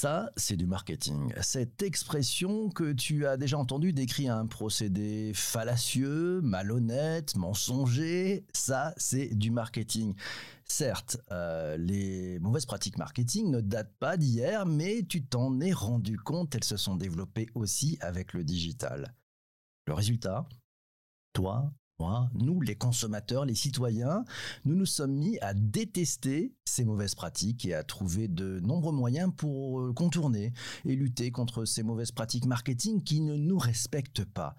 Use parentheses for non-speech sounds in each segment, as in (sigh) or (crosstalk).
Ça, c'est du marketing. Cette expression que tu as déjà entendue décrit un procédé fallacieux, malhonnête, mensonger, ça, c'est du marketing. Certes, euh, les mauvaises pratiques marketing ne datent pas d'hier, mais tu t'en es rendu compte, elles se sont développées aussi avec le digital. Le résultat? Toi, nous, les consommateurs, les citoyens, nous nous sommes mis à détester ces mauvaises pratiques et à trouver de nombreux moyens pour euh, contourner et lutter contre ces mauvaises pratiques marketing qui ne nous respectent pas.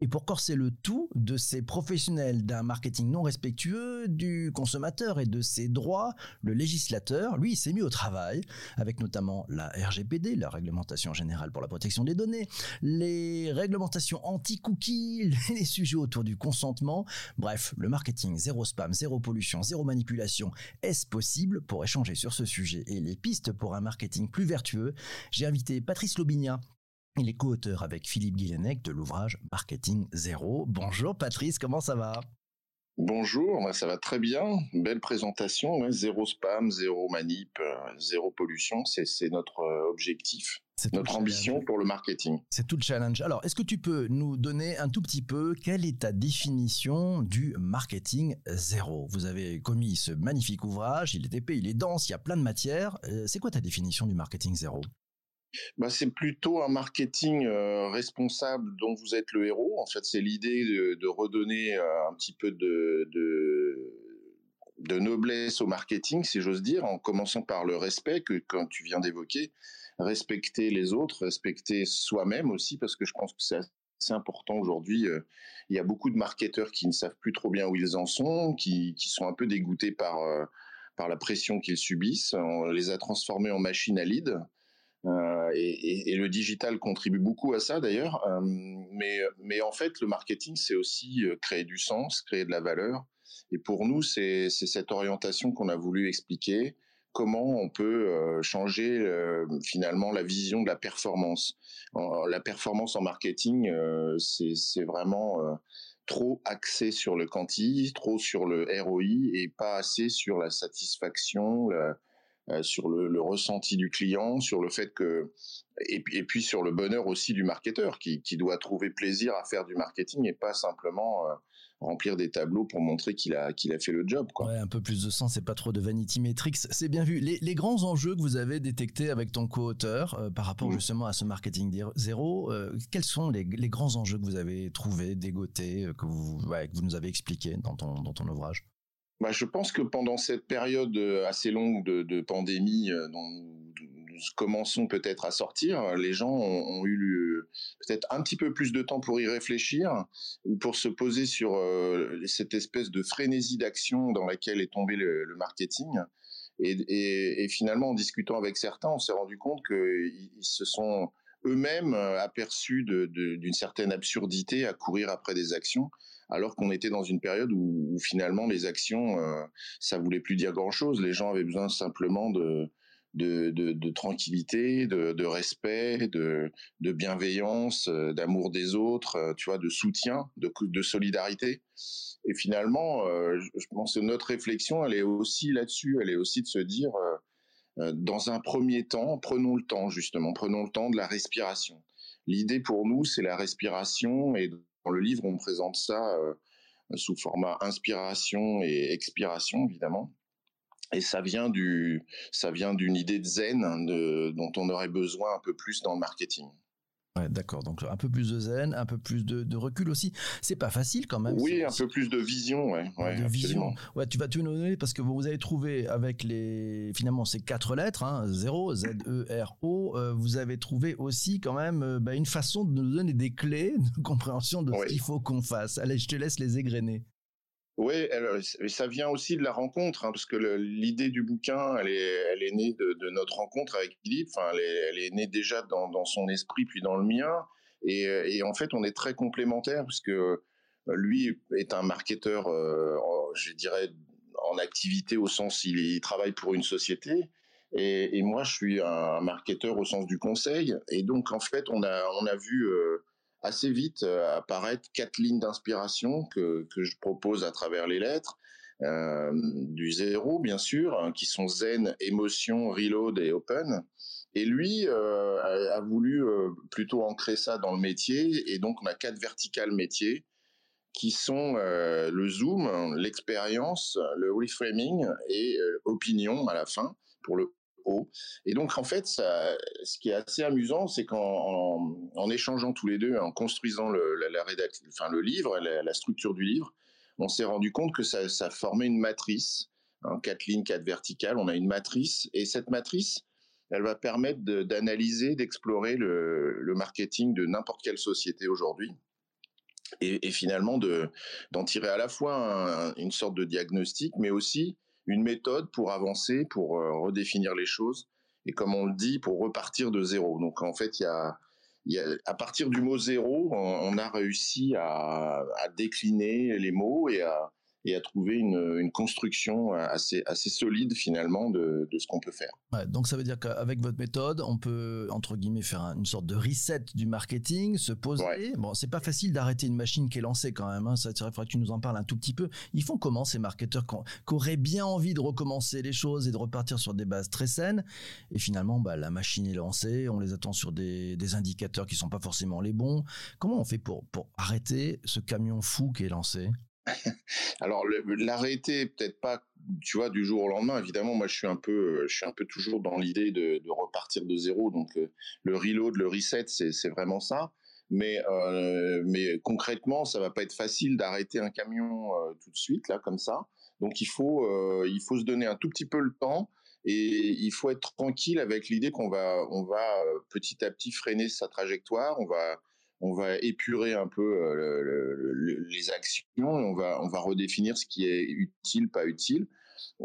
Et pour corser le tout de ces professionnels d'un marketing non respectueux du consommateur et de ses droits, le législateur, lui, s'est mis au travail avec notamment la RGPD, la réglementation générale pour la protection des données, les réglementations anti-cookies, (laughs) les sujets autour du consentement. Bref, le marketing zéro spam, zéro pollution, zéro manipulation, est-ce possible pour échanger sur ce sujet? Et les pistes pour un marketing plus vertueux, j'ai invité Patrice Lobinia. Il est co-auteur avec Philippe Guillenec de l'ouvrage Marketing Zéro. Bonjour Patrice, comment ça va? Bonjour, ça va très bien. Belle présentation. Zéro spam, zéro manip, euh, zéro pollution, c'est notre euh, objectif. C'est notre ambition pour le marketing. C'est tout le challenge. Alors, est-ce que tu peux nous donner un tout petit peu quelle est ta définition du marketing zéro? Vous avez commis ce magnifique ouvrage, il est épais, il est dense, il y a plein de matières. Euh, c'est quoi ta définition du marketing zéro? Bah, c'est plutôt un marketing euh, responsable dont vous êtes le héros. En fait, c'est l'idée de, redonner euh, un petit peu de, de, noblesse au marketing, si j'ose dire, en commençant par le respect que quand tu viens d'évoquer, respecter les autres, respecter soi-même aussi, parce que je pense que c'est assez important aujourd'hui. Euh, il y a beaucoup de marketeurs qui ne savent plus trop bien où ils en sont, qui, qui sont un peu dégoûtés par par la pression qu'ils subissent. On les a transformés en machines à lead. Euh, et, le digital contribue beaucoup à ça d'ailleurs. Euh, mais, mais en fait, le marketing, c'est aussi euh, créer du sens, créer de la valeur. Et pour nous, c'est cette orientation qu'on a voulu expliquer. Comment on peut euh, changer finalement la vision de la performance. la performance en marketing, c'est vraiment trop axé sur le quanti, trop sur le ROI et pas assez sur la satisfaction, euh, sur le, ressenti du client, sur le fait que et, puis sur le bonheur aussi du marketeur qui, doit trouver plaisir à faire du marketing et pas simplement euh, remplir des tableaux pour montrer qu'il a qu'il a fait le job. Quoi. Ouais, un peu plus de sens et pas trop de vanity metrics, c'est bien vu. Les, les, grands enjeux que vous avez détectés avec ton co-auteur euh, par rapport mmh. justement à ce marketing zéro, quels sont les, les, grands enjeux que vous avez trouvés, dégotés, que vous, ouais, que vous nous avez expliqués dans ton dans ton ouvrage? Bah, je pense que pendant cette période euh, assez longue de, de pandémie euh, dont nous, commençons peut-être à sortir, les gens ont, eu peut-être un petit peu plus de temps pour y réfléchir ou pour se poser sur euh, cette espèce de frénésie d'action dans laquelle est tombé le, marketing. Et, finalement, en discutant avec certains, on s'est rendu compte qu'ils se sont eux-mêmes aperçus d'une certaine absurdité à courir après des actions alors qu'on était dans une période où, finalement les actions, euh, ça voulait plus dire grand-chose. Les gens avaient besoin simplement de de, tranquillité, de, respect, de, bienveillance, euh, d'amour des autres, euh, tu vois, de soutien, de, solidarité. Et finalement, euh, je pense que notre réflexion, elle est aussi là-dessus, elle est aussi de se dire, dans un premier temps, prenons le temps justement, prenons le temps de la respiration. L'idée pour nous, c'est la respiration et dans le livre, on présente ça sous format inspiration et expiration, évidemment. Et ça vient du, ça vient d'une idée de zen hein, de, dont on aurait besoin un peu plus dans le marketing. Ouais, d'accord. Donc un peu plus de zen, un peu plus de, de recul aussi. C'est pas facile quand même. Oui, un peu plus de vision, ouais. ouais de vision. Ouais, tu vas te donner parce que vous avez trouvé avec les finalement ces quatre lettres, hein, 0, Z E R O, euh, vous avez trouvé aussi quand même euh, bah, une façon de nous donner des clés de compréhension de ce qu'il faut qu'on fasse. Allez, je te laisse les égrener. Oui, ça vient aussi de la rencontre, hein, parce que l'idée du bouquin, elle est, née de, notre rencontre avec Philippe. Enfin, elle est, née déjà dans, son esprit puis dans le mien, et, et, en fait, on est très complémentaires, parce que euh, lui est un marketeur, euh, je dirais, en activité au sens il, il travaille pour une société, et, moi je suis un marketeur au sens du conseil, et donc en fait, on a, vu euh, assez vite euh, apparaître quatre lignes d'inspiration que, que je propose à travers les lettres. Euh, du zéro, bien sûr, hein, qui sont zen, émotion, reload et open. Et lui a, voulu plutôt ancrer ça dans le métier. Et donc, on a quatre verticales métiers qui sont le zoom, l'expérience, le reframing et opinion à la fin pour le Et donc, en fait, ce qui est assez amusant, c'est qu'en en, échangeant tous les deux, en construisant le, la, enfin, le livre, la, structure du livre, on s'est rendu compte que ça, formait une matrice, hein, quatre lignes, quatre verticales. On a une matrice, et cette matrice, elle va permettre d'analyser, d'explorer le, marketing de n'importe quelle société aujourd'hui. Et, et, finalement de d'en tirer à la fois une sorte de diagnostic, mais aussi une méthode pour avancer, pour euh, redéfinir les choses, et comme on le dit, pour repartir de zéro. Donc en fait, il y a, y a, à partir du mot zéro, on, a réussi à, à, décliner les mots et à, et à trouver une, une, construction assez, assez solide finalement de, de ce qu'on peut faire. Ouais, donc ça veut dire qu'avec votre méthode, on peut entre guillemets faire une sorte de reset du marketing, se poser. Ouais. Bon, c'est pas facile d'arrêter une machine qui est lancée quand même. Hein. Ça, il faudrait que tu nous en parles un tout petit peu. Ils font comment ces marketeurs qui auraient bien envie de recommencer les choses et de repartir sur des bases très saines? Et finalement, bah, la machine est lancée, on les attend sur des, des indicateurs qui sont pas forcément les bons. Comment on fait pour, pour arrêter ce camion fou qui est lancé? Alors l'arrêter peut-être pas, tu vois, du jour au lendemain. Évidemment, moi je suis un peu, je suis un peu toujours dans l'idée de, repartir de zéro. Donc euh, le reload, le reset, c'est vraiment ça. Mais euh, mais concrètement, ça va pas être facile d'arrêter un camion euh, tout de suite là comme ça. Donc il faut euh, il faut se donner un tout petit peu le temps et il faut être tranquille avec l'idée qu'on va on va euh, petit à petit freiner sa trajectoire. On va on va épurer un peu euh, le, le, les actions, on va, on va redéfinir ce qui est utile, pas utile.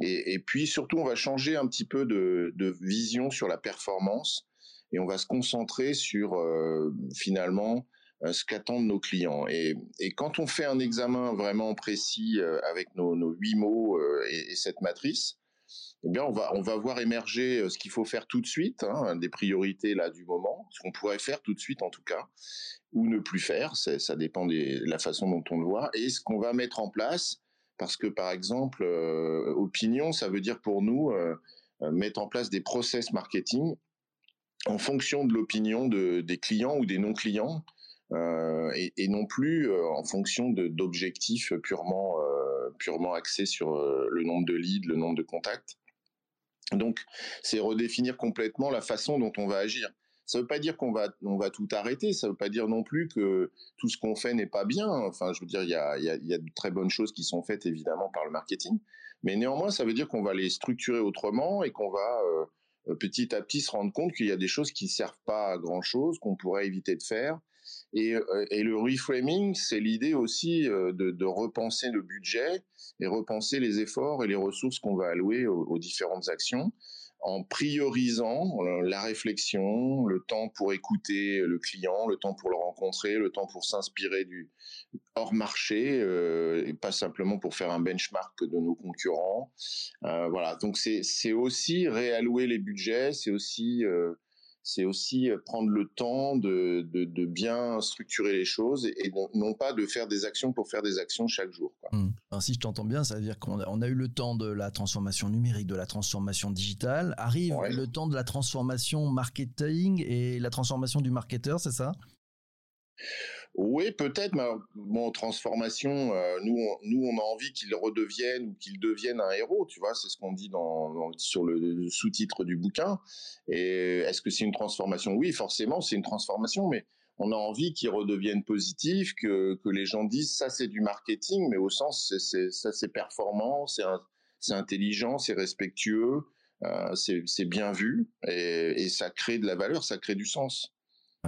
Et, et, puis surtout, on va changer un petit peu de, de, vision sur la performance et on va se concentrer sur euh, finalement euh, ce qu'attendent nos clients. Et, et, quand on fait un examen vraiment précis avec nos, nos huit mots et, et, cette matrice, eh bien, on va, on va voir émerger euh, ce qu'il faut faire tout de suite, hein, des priorités là du moment, ce qu'on pourrait faire tout de suite en tout cas, ou ne plus faire, ça dépend de la façon dont on le voit, et ce qu'on va mettre en place, parce que par exemple, euh, opinion, ça veut dire pour nous euh, mettre en place des process marketing en fonction de l'opinion de, des clients ou des non-clients, et, non plus en fonction d'objectifs purement, purement axés sur le nombre de leads, le nombre de contacts. Donc, c'est redéfinir complètement la façon dont on va agir. Ça ne veut pas dire qu'on va, on va tout arrêter. Ça ne veut pas dire non plus que tout ce qu'on fait n'est pas bien. Enfin, je veux dire, il y a, y, a, y a, de très bonnes choses qui sont faites évidemment par le marketing, mais néanmoins, ça veut dire qu'on va les structurer autrement et qu'on va euh, petit à petit se rendre compte qu'il y a des choses qui servent pas à grand chose, qu'on pourrait éviter de faire. Et, euh, et le reframing, c'est l'idée aussi euh, de, repenser le budget et repenser les efforts et les ressources qu'on va allouer aux, différentes actions en priorisant euh, la réflexion, le temps pour écouter le client, le temps pour le rencontrer, le temps pour s'inspirer du hors marché, et pas simplement pour faire un benchmark de nos concurrents. Voilà, donc c'est aussi réallouer les budgets, c'est aussi c'est aussi euh, prendre le temps de, de, de, bien structurer les choses et non, non, pas de faire des actions pour faire des actions chaque jour. Quoi. Mmh. Alors, si je t'entends bien, ça veut dire qu'on a, on a eu le temps de la transformation numérique, de la transformation digitale. Arrive ouais. le temps de la transformation marketing et la transformation du marketeur, c'est ça? Oui, peut-être, mais transformation, euh, nous, on, nous, on a envie qu'il redevienne ou qu'il devienne un héros, tu vois, c'est ce qu'on dit dans, sur le sous-titre du bouquin. Et est-ce que c'est une transformation? Oui, forcément, c'est une transformation, mais on a envie qu'il redevienne positif, que, que les gens disent ça c'est du marketing, mais au sens, c'est, ça c'est performant, c'est, c'est intelligent, c'est respectueux, euh, c'est, bien vu, et, et ça crée de la valeur, ça crée du sens.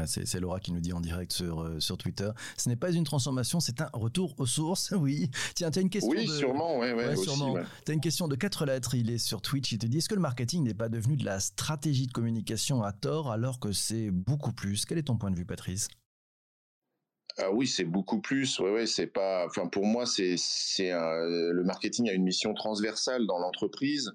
C'est Laura qui nous dit en direct sur, euh, sur Twitter. Ce n'est pas une transformation, c'est un retour aux sources. (laughs) Oui. Tiens, tu as une question. Oui, de... sûrement. Ouais, ouais, ouais sûrement. Tu as une question de quatre lettres. Il est sur Twitch. Il te dit Est-ce que le marketing n'est pas devenu de la stratégie de communication à tort alors que c'est beaucoup plus? Quel est ton point de vue, Patrice? Ah oui, c'est beaucoup plus. Ouais, ouais, c'est pas. Enfin, pour moi, c'est c'est le marketing a une mission transversale dans l'entreprise,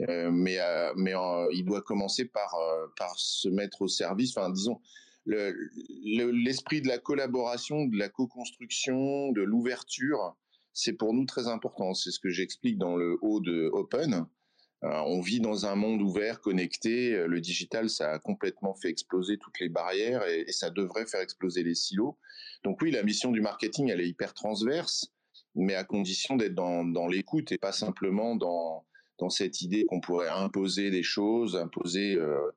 euh, mais euh, mais euh, il doit commencer par euh, par se mettre au service. Enfin, disons, l'esprit le, de la collaboration, de la co-construction, de l'ouverture, c'est pour nous très important. C'est ce que j'explique dans le haut de Open. on vit dans un monde ouvert, connecté. Le digital, ça a complètement fait exploser toutes les barrières et, ça devrait faire exploser les silos. Donc oui, la mission du marketing, elle est hyper transverse, mais à condition d'être dans, l'écoute et pas simplement dans, dans cette idée qu'on pourrait imposer des choses, imposer euh, euh,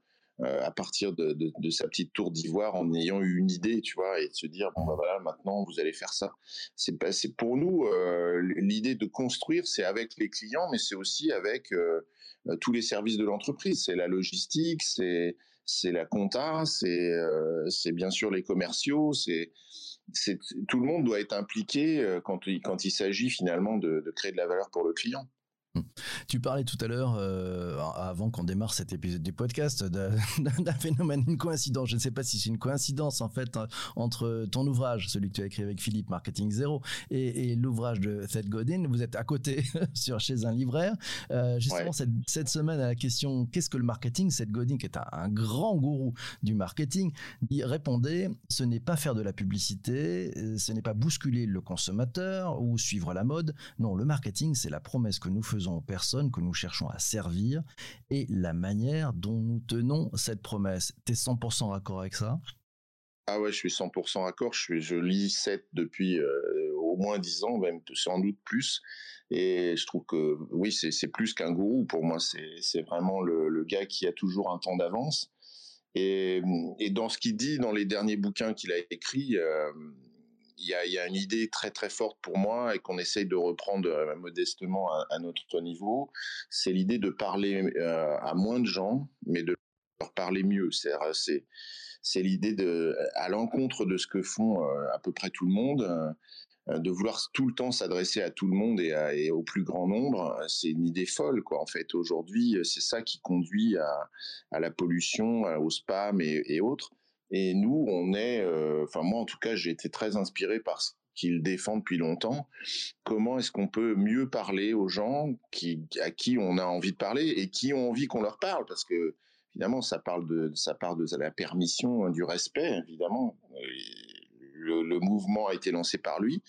à partir de, de, de, sa petite tour d'ivoire en ayant eu une idée, tu vois, et de se dire bon bah voilà maintenant vous allez faire ça. C'est c'est pour nous euh, l'idée de construire, c'est avec les clients, mais c'est aussi avec euh, tous les services de l'entreprise. C'est la logistique, c'est c'est la compta, c'est euh, bien sûr les commerciaux, c'est c'est tout le monde doit être impliqué quand il quand il s'agit finalement de, de créer de la valeur pour le client. Tu parlais tout à l'heure, euh, avant qu'on démarre cet épisode du podcast, (laughs) d'un phénomène, une coïncidence. Je ne sais pas si c'est une coïncidence en fait hein, entre ton ouvrage, celui que tu as écrit avec Philippe, Marketing Zero, et, l'ouvrage de Seth Godin. Vous êtes à côté (laughs) sur chez un libraire. Euh, justement, cette, semaine à la question qu'est-ce que le marketing, Seth Godin, qui est un, grand gourou du marketing, répondait ce n'est pas faire de la publicité, euh, ce n'est pas bousculer le consommateur ou suivre la mode. Non, le marketing, c'est la promesse que nous faisons aux personnes que nous cherchons à servir et la manière dont nous tenons cette promesse. Tu es 100% d'accord avec ça? Ah ouais, je suis 100% d'accord. Je, je lis 7 depuis euh, au moins 10 ans, même sans doute plus. Et je trouve que oui, c'est plus qu'un gourou. Pour moi, c'est vraiment le, gars qui a toujours un temps d'avance. Et, dans ce qu'il dit dans les derniers bouquins qu'il a écrits, euh, y a, y a, une idée très très forte pour moi et qu'on essaye de reprendre euh, modestement à, notre niveau, c'est l'idée de parler euh, à moins de gens, mais de leur parler mieux. C'est c'est l'idée à l'encontre de ce que font euh, à peu près tout le monde. Euh, de vouloir tout le temps s'adresser à tout le monde et, au plus grand nombre, c'est une idée folle, quoi. En fait, aujourd'hui, c'est ça qui conduit à, la pollution, au spam et autres. Et nous, on est, euh, enfin moi en tout cas, j'ai été très inspiré par ce qu'il défend depuis longtemps. Comment est-ce qu'on peut mieux parler aux gens qui, à qui on a envie de parler et qui ont envie qu'on leur parle? Parce que finalement, ça parle de, ça part de la permission, hein, du respect, évidemment. Le, le, mouvement a été lancé par lui.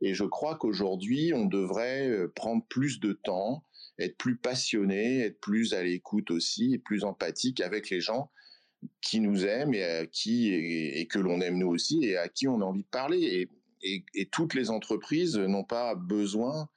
Et je crois qu'aujourd'hui, on devrait euh, prendre plus de temps, être plus passionné, être plus à l'écoute aussi, et plus empathique avec les gens qui nous aiment et qui et, que l'on aime nous aussi et à qui on a envie de parler. Et, et, toutes les entreprises n'ont pas besoin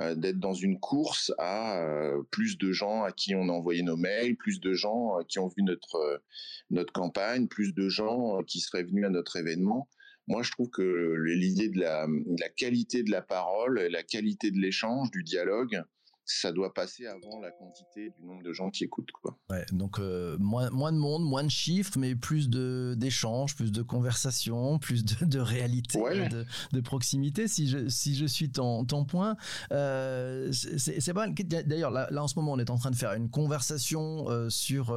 euh, d'être dans une course à euh, plus de gens à qui on a envoyé nos mails, plus de gens euh, qui ont vu notre notre campagne, plus de gens qui seraient venus à notre événement. Moi, je trouve que l'idée de la qualité de la parole, la qualité de l'échange, du dialogue, ça doit passer avant la quantité du nombre de gens qui écoutent. Quoi. Ouais, donc euh, moins, moins de monde, moins de chiffres, mais plus d'échanges, plus de conversations, plus de, de réalité, ouais. de, de, proximité, si je, si je suis ton, ton point. Euh, c'est pas D'ailleurs, là, là, en ce moment, on est en train de faire une conversation euh, sur,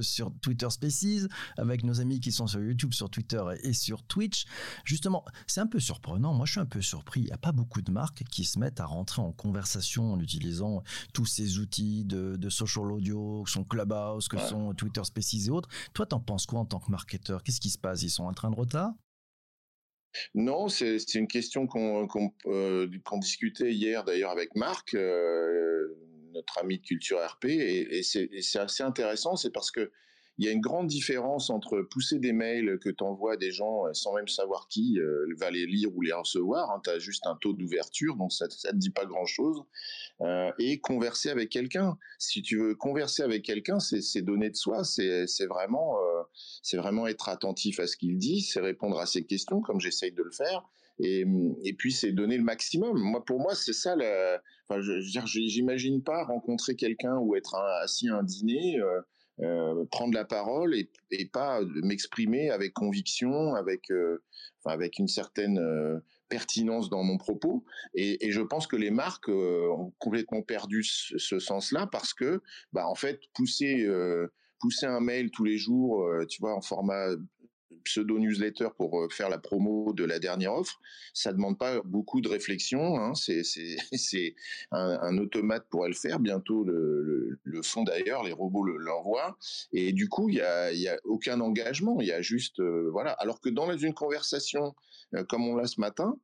sur Twitter Spaces avec nos amis qui sont sur YouTube, sur Twitter et, et sur Twitch. Justement, c'est un peu surprenant. Moi, je suis un peu surpris. Il n'y a pas beaucoup de marques qui se mettent à rentrer en conversation en utilisant tous ces outils de, de social audio, que sont Clubhouse, que ouais. sont Twitter Spaces et autres. Toi, t'en penses quoi en tant que marketeur? Qu'est-ce qui se passe? Ils sont en train de retard? Non, c'est une question qu'on qu euh, qu discutait hier d'ailleurs avec Marc, euh, notre ami de Culture RP, et, et c'est assez intéressant, c'est parce que il y a une grande différence entre pousser des mails que tu envoies à des gens euh, sans même savoir qui euh, va les lire ou les recevoir. Hein, tu as juste un taux d'ouverture, donc ça ne te dit pas grand-chose. Euh, et converser avec quelqu'un. Si tu veux converser avec quelqu'un, c'est donner de soi, c'est vraiment, vraiment être attentif à ce qu'il dit, c'est répondre à ses questions comme j'essaye de le faire. Et, puis c'est donner le maximum. Moi, pour moi, c'est ça. Enfin, je, j'imagine pas rencontrer quelqu'un ou être assis à un dîner. Euh, prendre la parole et, pas m'exprimer avec conviction, avec, euh, une certaine euh, pertinence dans mon propos. Et, je pense que les marques euh, ont complètement perdu ce, sens-là parce que, bah, en fait, pousser, euh, pousser un mail tous les jours, tu vois, en format pseudo newsletter pour euh, faire la promo de la dernière offre, ça demande pas beaucoup de réflexion. Hein, c'est c'est (laughs) un, automate pourrait le faire. Bientôt le, le, font d'ailleurs, les robots l'envoient. Le, et du coup, il y a, y a aucun engagement. Il y a juste euh, voilà. Alors que dans une conversation euh, comme on l'a ce matin,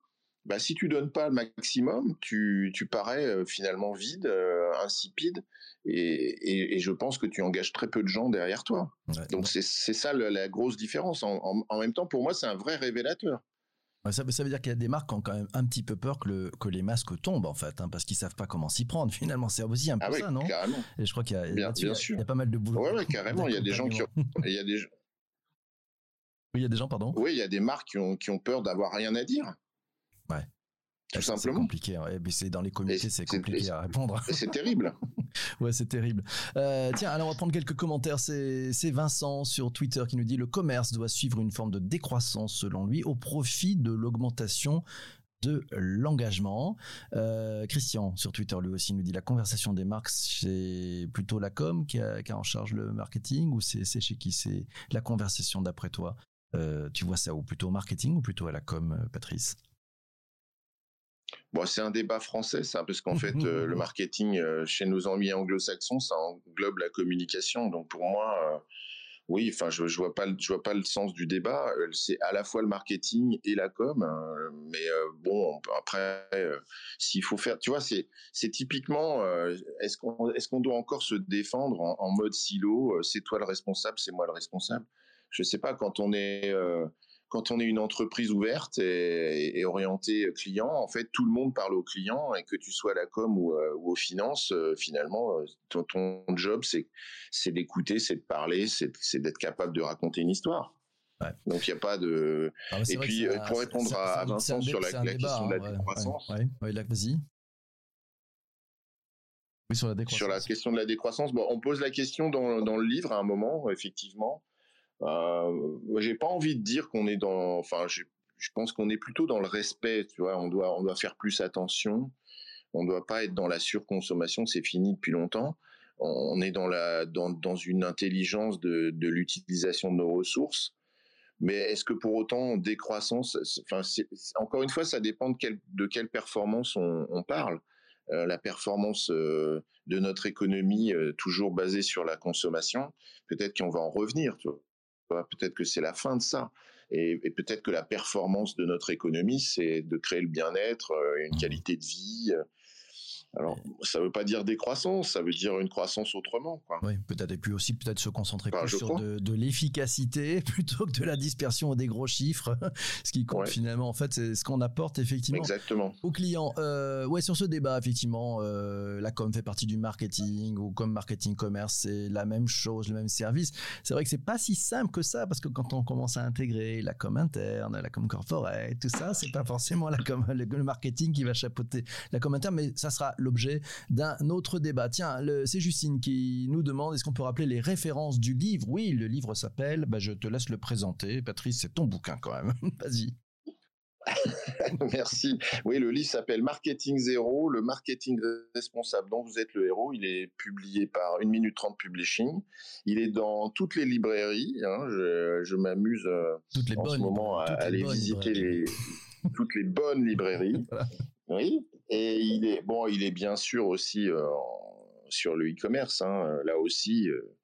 bah, si tu donnes pas le maximum, tu, tu parais euh, finalement vide, euh, insipide, et, et, je pense que tu engages très peu de gens derrière toi. Donc c'est ça la grosse différence. En, en, même temps, pour moi, c'est un vrai révélateur. Ça, ça, veut dire qu'il y a des marques qui ont quand même un petit peu peur que, le, que les masques tombent, en fait, hein, parce qu'ils savent pas comment s'y prendre. (laughs) Finalement, c'est aussi un peu ah ça, non? carrément. Et je crois qu'il y, il y, a pas mal de boulot. Oui, ouais, carrément. Il y a des gens qui ont, (laughs) il y a des Oui, il y a des gens, pardon. Oui, il y a des marques qui ont, qui ont peur d'avoir rien à dire. Ouais. Tout simplement. C'est compliqué. Ouais. C'est dans les comités, c'est compliqué à répondre. C'est terrible. (laughs) ouais, c'est terrible. Euh, tiens, alors on va prendre quelques commentaires. C'est Vincent sur Twitter qui nous dit le commerce doit suivre une forme de décroissance selon lui au profit de l'augmentation de l'engagement. Euh, Christian sur Twitter lui aussi nous dit la conversation des marques, c'est plutôt la com qui a, qui a, en charge le marketing ou c'est chez qui c'est la conversation d'après toi? Euh, Tu vois ça ou plutôt au marketing ou plutôt à la com, Patrice? Bon, c'est un débat français, ça, parce qu'en fait, euh, le marketing euh, chez nos amis anglo-saxons, ça englobe la communication. Donc pour moi, euh, oui, enfin, je, je vois pas, je vois pas le sens du débat. C'est à la fois le marketing et la com, hein, mais bon, après, s'il faut faire, tu vois, c'est, c'est typiquement, est-ce qu'on, est-ce qu'on doit encore se défendre en, en mode silo C'est toi le responsable, c'est moi le responsable? Je sais pas quand on est quand on est une entreprise ouverte et, orientée client, en fait, tout le monde parle au client et que tu sois à la com ou, euh, aux finances, euh, finalement, euh, ton, job, c'est d'écouter, c'est de parler, c'est d'être capable de raconter une histoire. Donc il n'y a pas de. Ah et puis pour répondre à Vincent sur la, question de la décroissance. Ouais, vas-y. Oui, sur la décroissance. Sur la question de la décroissance, bon, on pose la question dans, dans le livre à un moment, effectivement. Euh, j'ai pas envie de dire qu'on est dans, enfin, je, pense qu'on est plutôt dans le respect, tu vois. On doit, on doit faire plus attention. On doit pas être dans la surconsommation, c'est fini depuis longtemps. On est dans la, dans, dans une intelligence de, de l'utilisation de nos ressources. Mais est-ce que pour autant décroissance, enfin, encore une fois, ça dépend de, quelle de quelle performance on, on parle. Euh, la performance euh, de notre économie euh, toujours basée sur la consommation, peut-être qu'on va en revenir. Tu vois. Peut-être que c'est la fin de ça. Et, peut-être que la performance de notre économie, c'est de créer le bien-être, euh, une mmh. qualité de vie, euh, alors, ça ne veut pas dire décroissance, ça veut dire une croissance autrement. Quoi. Oui, peut-être. Et puis aussi, peut-être se concentrer plus sur de, l'efficacité (laughs) plutôt que de la dispersion des gros chiffres. ce qui compte finalement, en fait, c'est ce qu'on apporte effectivement Exactement. aux clients. Euh, ouais, sur ce débat, effectivement, euh, la com fait partie du marketing ou comme marketing commerce, c'est la même chose, le même service. C'est vrai que c'est pas si simple que ça parce que quand on commence à intégrer la com interne, la com corporate, tout ça, c'est pas forcément la com, le marketing qui va chapeauter la com interne, mais ça sera l'objet d'un autre débat. Tiens, c'est Justine qui nous demande est-ce qu'on peut rappeler les références du livre? Oui, le livre s'appelle, bah, je te laisse le présenter. Patrice, c'est ton bouquin quand même. (laughs) Vas-y. (laughs) Merci. Oui, le livre s'appelle Marketing Zéro, le marketing responsable dont vous êtes le héros. Il est publié par 1 minute 30 Publishing. Il est dans toutes les librairies. Hein. Je, m'amuse euh, en ce moment à aller visiter (laughs) toutes les bonnes librairies. Oui, et il est bon, il est bien sûr aussi euh, sur le e-commerce. Hein, là aussi, euh,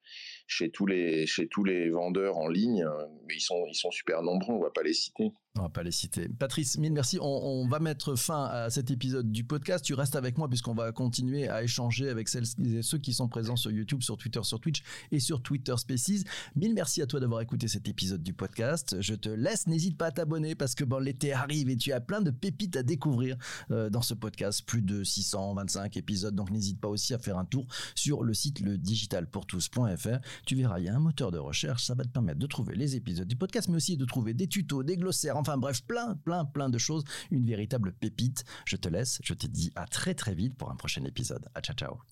chez tous les chez tous les vendeurs en ligne, hein, mais ils sont ils sont super nombreux. On va pas les citer. On va pas les citer. Patrice, mille merci. On, va mettre fin à cet épisode du podcast. Tu restes avec moi puisqu'on va continuer à échanger avec celles et ceux qui sont présents sur YouTube, sur Twitter, sur Twitch et sur Twitter Spaces. Mille merci à toi d'avoir écouté cet épisode du podcast. Je te laisse. N'hésite pas à t'abonner parce que bon, l'été arrive et tu as plein de pépites à découvrir euh, dans ce podcast. Plus de 625 épisodes. Donc n'hésite pas aussi à faire un tour sur le site le digitalpourtous.fr. Tu verras, il y a un moteur de recherche. Ça va te permettre de trouver les épisodes du podcast, mais aussi de trouver des tutos, des glossaires Enfin bref, plein, plein, plein de choses. Une véritable pépite. Je te laisse. Je te dis à très très vite pour un prochain épisode. À ciao ciao.